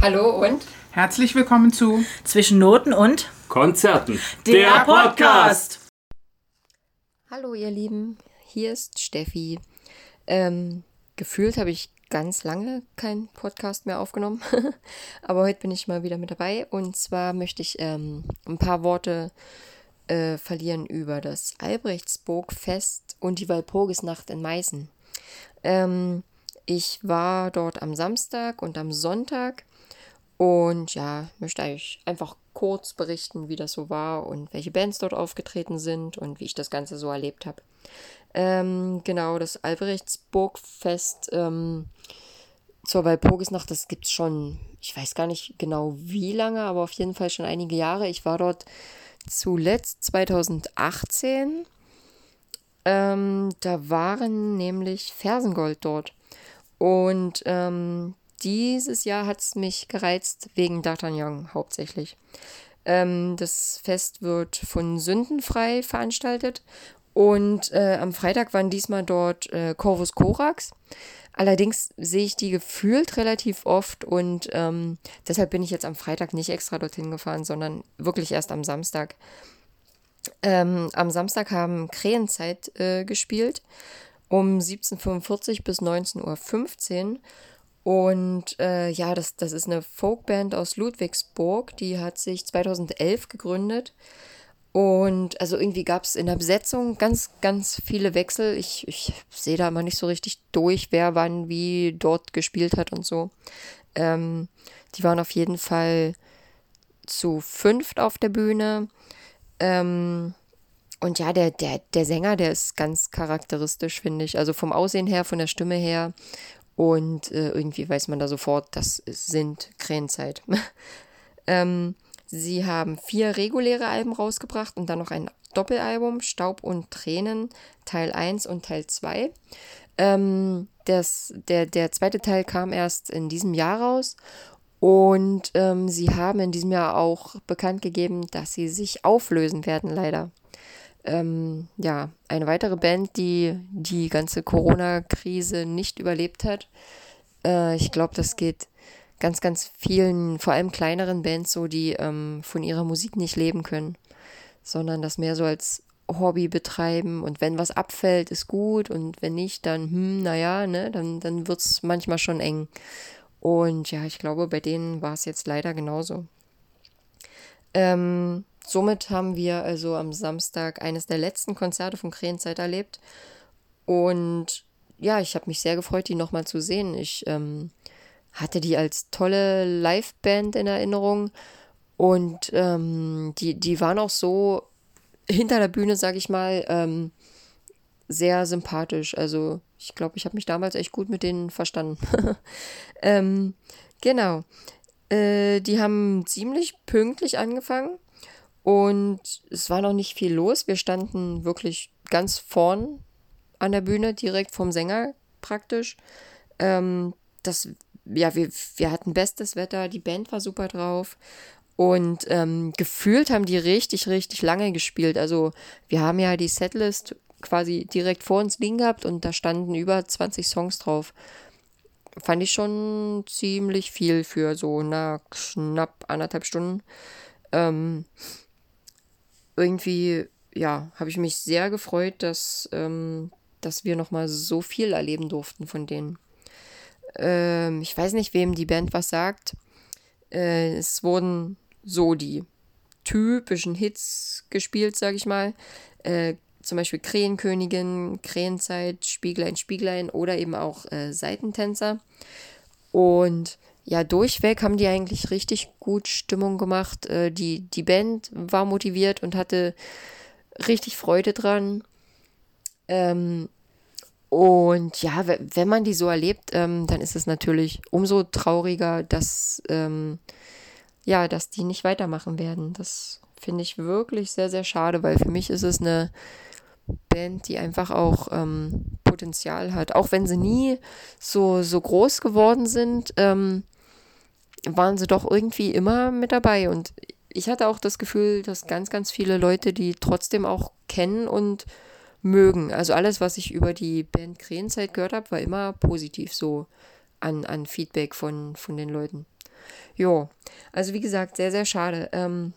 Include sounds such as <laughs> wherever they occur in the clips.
Hallo und Herzlich willkommen zu Zwischen Noten und Konzerten. der Podcast. Hallo ihr Lieben, hier ist Steffi. Ähm, gefühlt habe ich ganz lange keinen Podcast mehr aufgenommen, <laughs> aber heute bin ich mal wieder mit dabei und zwar möchte ich ähm, ein paar Worte äh, verlieren über das Albrechtsburg-Fest und die Walpurgisnacht in Meißen. Ähm, ich war dort am Samstag und am Sonntag und ja, möchte eigentlich einfach kurz berichten, wie das so war und welche Bands dort aufgetreten sind und wie ich das Ganze so erlebt habe. Ähm, genau, das Albrechtsburgfest ähm, zur Walpurgisnacht, das gibt es schon, ich weiß gar nicht genau wie lange, aber auf jeden Fall schon einige Jahre. Ich war dort zuletzt 2018. Ähm, da waren nämlich Fersengold dort. Und ähm, dieses Jahr hat es mich gereizt wegen D'Artagnan hauptsächlich. Ähm, das Fest wird von Sündenfrei veranstaltet und äh, am Freitag waren diesmal dort äh, Corvus Corax. Allerdings sehe ich die gefühlt relativ oft und ähm, deshalb bin ich jetzt am Freitag nicht extra dorthin gefahren, sondern wirklich erst am Samstag. Ähm, am Samstag haben Krähenzeit äh, gespielt um 17.45 bis 19.15 Uhr. Und äh, ja, das, das ist eine Folkband aus Ludwigsburg, die hat sich 2011 gegründet. Und also irgendwie gab es in der Besetzung ganz, ganz viele Wechsel. Ich, ich sehe da immer nicht so richtig durch, wer wann wie dort gespielt hat und so. Ähm, die waren auf jeden Fall zu fünft auf der Bühne. Ähm, und ja, der, der, der Sänger, der ist ganz charakteristisch, finde ich. Also vom Aussehen her, von der Stimme her. Und äh, irgendwie weiß man da sofort, das sind Krähenzeit. <laughs> ähm, sie haben vier reguläre Alben rausgebracht und dann noch ein Doppelalbum, Staub und Tränen, Teil 1 und Teil 2. Ähm, das, der, der zweite Teil kam erst in diesem Jahr raus und ähm, sie haben in diesem Jahr auch bekannt gegeben, dass sie sich auflösen werden, leider ähm, ja, eine weitere Band, die die ganze Corona-Krise nicht überlebt hat. Äh, ich glaube, das geht ganz, ganz vielen, vor allem kleineren Bands so, die ähm, von ihrer Musik nicht leben können, sondern das mehr so als Hobby betreiben und wenn was abfällt, ist gut und wenn nicht, dann, hm, naja, ne, dann, dann wird es manchmal schon eng. Und ja, ich glaube, bei denen war es jetzt leider genauso. Ähm, somit haben wir also am Samstag eines der letzten Konzerte von Krähenzeit erlebt. Und ja, ich habe mich sehr gefreut, die nochmal zu sehen. Ich ähm, hatte die als tolle Liveband in Erinnerung. Und ähm, die, die waren auch so hinter der Bühne, sag ich mal, ähm, sehr sympathisch. Also ich glaube, ich habe mich damals echt gut mit denen verstanden. <laughs> ähm, genau. Äh, die haben ziemlich pünktlich angefangen und es war noch nicht viel los. Wir standen wirklich ganz vorn an der Bühne, direkt vom Sänger praktisch. Ähm, das, ja, wir, wir hatten bestes Wetter, die Band war super drauf. Und ähm, gefühlt haben die richtig, richtig lange gespielt. Also wir haben ja die Setlist quasi direkt vor uns liegen gehabt und da standen über 20 Songs drauf fand ich schon ziemlich viel für so na, knapp anderthalb Stunden. Ähm, irgendwie, ja, habe ich mich sehr gefreut, dass, ähm, dass wir nochmal so viel erleben durften von denen. Ähm, ich weiß nicht, wem die Band was sagt. Äh, es wurden so die typischen Hits gespielt, sag ich mal. Äh, zum Beispiel Krähenkönigin, Krähenzeit, Spieglein, Spieglein oder eben auch äh, Seitentänzer. Und ja, durchweg haben die eigentlich richtig gut Stimmung gemacht. Äh, die, die Band war motiviert und hatte richtig Freude dran. Ähm, und ja, wenn man die so erlebt, ähm, dann ist es natürlich umso trauriger, dass, ähm, ja, dass die nicht weitermachen werden. Das finde ich wirklich sehr, sehr schade, weil für mich ist es eine Band, die einfach auch ähm, Potenzial hat. Auch wenn sie nie so, so groß geworden sind, ähm, waren sie doch irgendwie immer mit dabei. Und ich hatte auch das Gefühl, dass ganz, ganz viele Leute die trotzdem auch kennen und mögen. Also alles, was ich über die Band Krähenzeit gehört habe, war immer positiv so an, an Feedback von, von den Leuten. Jo, also wie gesagt, sehr, sehr schade. Ähm,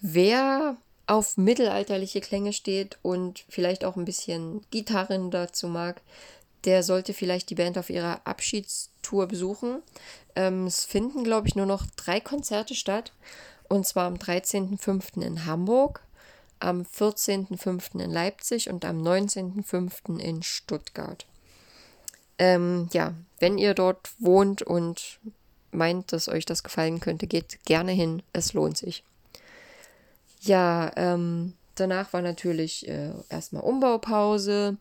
wer auf mittelalterliche Klänge steht und vielleicht auch ein bisschen Gitarren dazu mag, der sollte vielleicht die Band auf ihrer Abschiedstour besuchen. Ähm, es finden, glaube ich, nur noch drei Konzerte statt. Und zwar am 13.05. in Hamburg, am 14.05. in Leipzig und am 19.05. in Stuttgart. Ähm, ja, wenn ihr dort wohnt und meint, dass euch das gefallen könnte, geht gerne hin. Es lohnt sich. Ja, ähm, danach war natürlich äh, erstmal Umbaupause.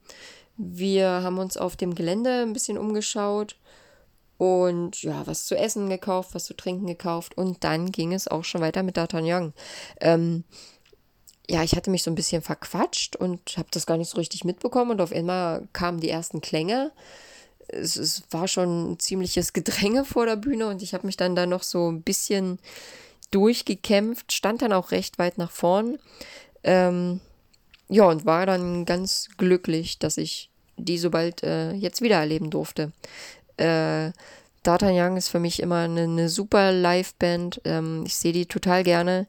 Wir haben uns auf dem Gelände ein bisschen umgeschaut und ja, was zu essen gekauft, was zu trinken gekauft und dann ging es auch schon weiter mit D'Artagnan. Ähm, ja, ich hatte mich so ein bisschen verquatscht und habe das gar nicht so richtig mitbekommen und auf einmal kamen die ersten Klänge. Es, es war schon ein ziemliches Gedränge vor der Bühne und ich habe mich dann da noch so ein bisschen durchgekämpft, stand dann auch recht weit nach vorn. Ähm, ja, und war dann ganz glücklich, dass ich die so bald äh, jetzt wieder erleben durfte. Äh, D'Artagnan ist für mich immer eine, eine super Live-Band. Ähm, ich sehe die total gerne.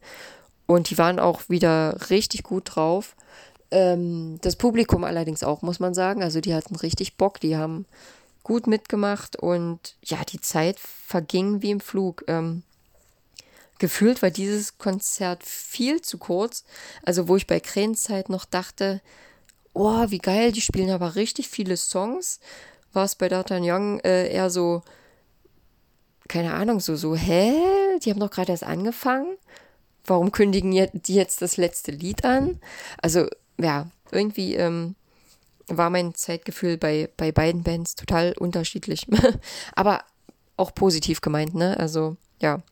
Und die waren auch wieder richtig gut drauf. Ähm, das Publikum allerdings auch, muss man sagen. Also die hatten richtig Bock, die haben gut mitgemacht und ja, die Zeit verging wie im Flug. Ähm, gefühlt war dieses Konzert viel zu kurz. Also wo ich bei Krähenzeit noch dachte, oh, wie geil, die spielen aber richtig viele Songs, war es bei D'Artagnan äh, eher so, keine Ahnung, so, so, hä? Die haben doch gerade erst angefangen. Warum kündigen die jetzt das letzte Lied an? Also, ja, irgendwie ähm, war mein Zeitgefühl bei, bei beiden Bands total unterschiedlich. <laughs> aber auch positiv gemeint, ne? Also, ja.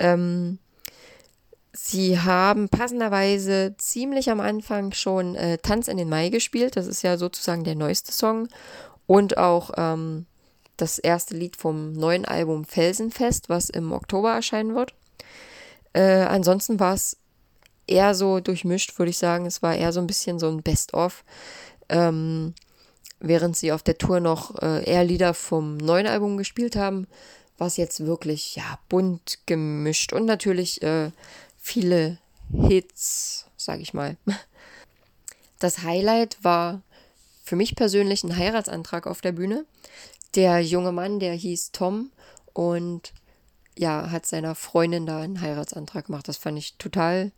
Ähm, sie haben passenderweise ziemlich am Anfang schon äh, Tanz in den Mai gespielt. Das ist ja sozusagen der neueste Song. Und auch ähm, das erste Lied vom neuen Album Felsenfest, was im Oktober erscheinen wird. Äh, ansonsten war es eher so durchmischt, würde ich sagen. Es war eher so ein bisschen so ein Best-of. Ähm, während sie auf der Tour noch äh, eher Lieder vom neuen Album gespielt haben, was jetzt wirklich ja bunt gemischt und natürlich äh, viele Hits, sag ich mal. <laughs> Das Highlight war für mich persönlich ein Heiratsantrag auf der Bühne. Der junge Mann, der hieß Tom und ja, hat seiner Freundin da einen Heiratsantrag gemacht. Das fand ich total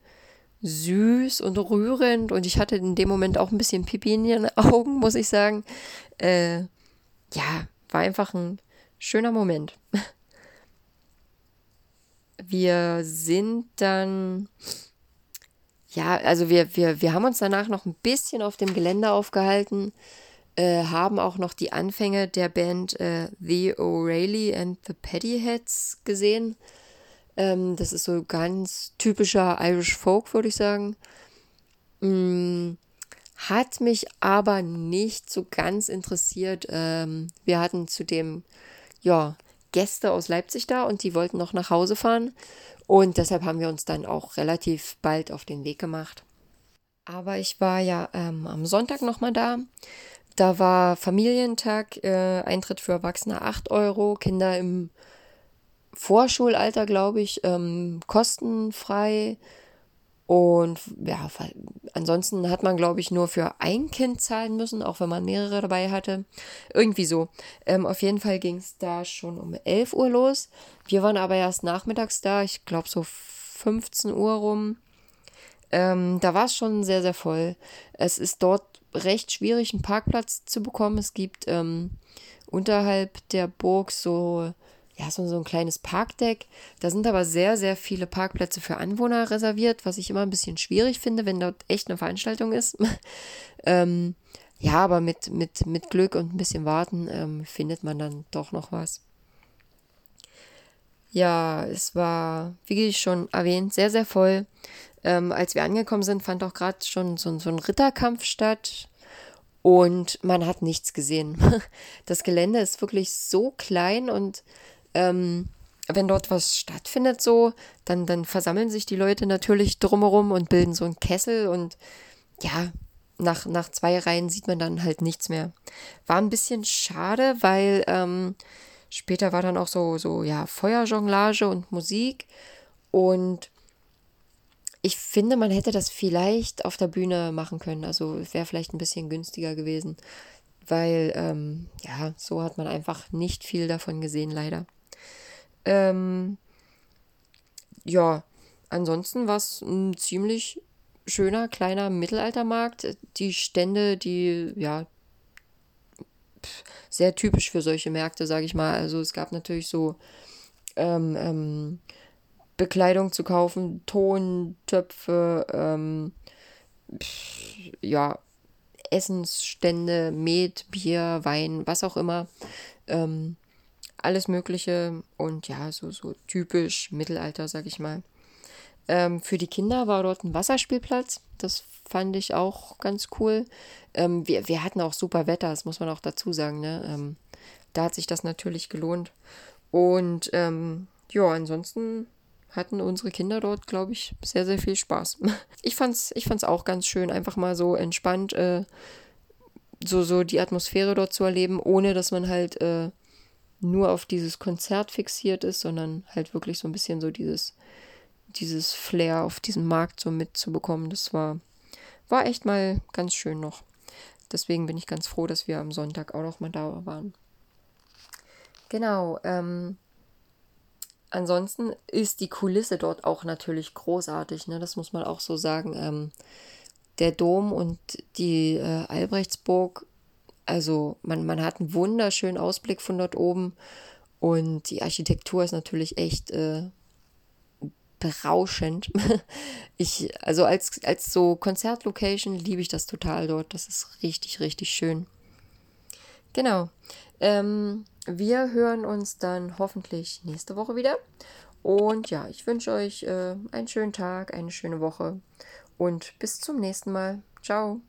süß und rührend und ich hatte in dem Moment auch ein bisschen Pipi in den Augen, muss ich sagen. Äh, ja, war einfach ein schöner Moment. Wir sind dann, ja, also wir, wir, wir haben uns danach noch ein bisschen auf dem Gelände aufgehalten, äh, haben auch noch die Anfänge der Band äh, The O'Reilly and the Paddyheads gesehen. Ähm, das ist so ganz typischer Irish Folk, würde ich sagen. Mm, hat mich aber nicht so ganz interessiert. Ähm, wir hatten zudem ja, Gäste aus Leipzig da und die wollten noch nach Hause fahren. Und deshalb haben wir uns dann auch relativ bald auf den Weg gemacht. Aber ich war ja ähm, am Sonntag nochmal da. Da war Familientag, äh, Eintritt für Erwachsene 8 Euro, Kinder im Vorschulalter, glaube ich, ähm, kostenfrei. Und ja, ansonsten hat man, glaube ich, nur für ein Kind zahlen müssen, auch wenn man mehrere dabei hatte. Irgendwie so. Ähm, auf jeden Fall ging es da schon um 11 Uhr los. Wir waren aber erst nachmittags da, ich glaube so 15 Uhr rum. Ähm, da war es schon sehr, sehr voll. Es ist dort recht schwierig, einen Parkplatz zu bekommen. Es gibt ähm, unterhalb der Burg so ja, so, so ein kleines Parkdeck. Da sind aber sehr, sehr viele Parkplätze für Anwohner reserviert, was ich immer ein bisschen schwierig finde, wenn dort echt eine Veranstaltung ist. <laughs> ähm, ja, aber mit, mit, mit Glück und ein bisschen Warten ähm, findet man dann doch noch was. Ja, es war, wie ich schon erwähnt, sehr, sehr voll. Ähm, als wir angekommen sind, fand auch gerade schon so, so ein Ritterkampf statt. Und man hat nichts gesehen. <laughs> Das Gelände ist wirklich so klein und ähm, wenn dort was stattfindet, so, dann, dann versammeln sich die Leute natürlich drumherum und bilden so einen Kessel und ja, nach, nach zwei Reihen sieht man dann halt nichts mehr. War ein bisschen schade, weil ähm, später war dann auch so, so, ja, Feuerjonglage und Musik. Und ich finde, man hätte das vielleicht auf der Bühne machen können. Also wäre vielleicht ein bisschen günstiger gewesen. Weil, ähm, ja, so hat man einfach nicht viel davon gesehen, leider. Ähm, ja, ansonsten war es ein ziemlich schöner kleiner Mittelaltermarkt. Die Stände, die, ja, sehr typisch für solche Märkte, sage ich mal. Also es gab natürlich so ähm, ähm, Bekleidung zu kaufen, Tontöpfe, ähm, ja, Essensstände, Met, Bier, Wein, was auch immer. Ähm, alles Mögliche und ja, so, so typisch Mittelalter, sag ich mal. Ähm, für die Kinder war dort ein Wasserspielplatz. Das fand ich auch ganz cool. Ähm, wir, wir hatten auch super Wetter, das muss man auch dazu sagen. Ne? Ähm, da hat sich das natürlich gelohnt. Und ähm, ja, ansonsten hatten unsere Kinder dort, glaube ich, sehr, sehr viel Spaß. <laughs> Ich fand's, ich fand's auch ganz schön, einfach mal so entspannt, äh, so, so die Atmosphäre dort zu erleben, ohne dass man halt äh, nur auf dieses Konzert fixiert ist, sondern halt wirklich so ein bisschen so dieses, dieses Flair auf diesem Markt so mitzubekommen. Das war, war echt mal ganz schön noch. Deswegen bin ich ganz froh, dass wir am Sonntag auch noch mal da waren. Genau. Ähm, ansonsten ist die Kulisse dort auch natürlich großartig. Ne? Das muss man auch so sagen. Ähm, der Dom und die äh, Albrechtsburg also man, man hat einen wunderschönen Ausblick von dort oben und die Architektur ist natürlich echt äh, berauschend. <laughs> Ich, also als, als so Konzertlocation liebe ich das total dort. Das ist richtig, richtig schön. Genau. Ähm, wir hören uns dann hoffentlich nächste Woche wieder. Und ja, ich wünsche euch äh, einen schönen Tag, eine schöne Woche und bis zum nächsten Mal. Ciao.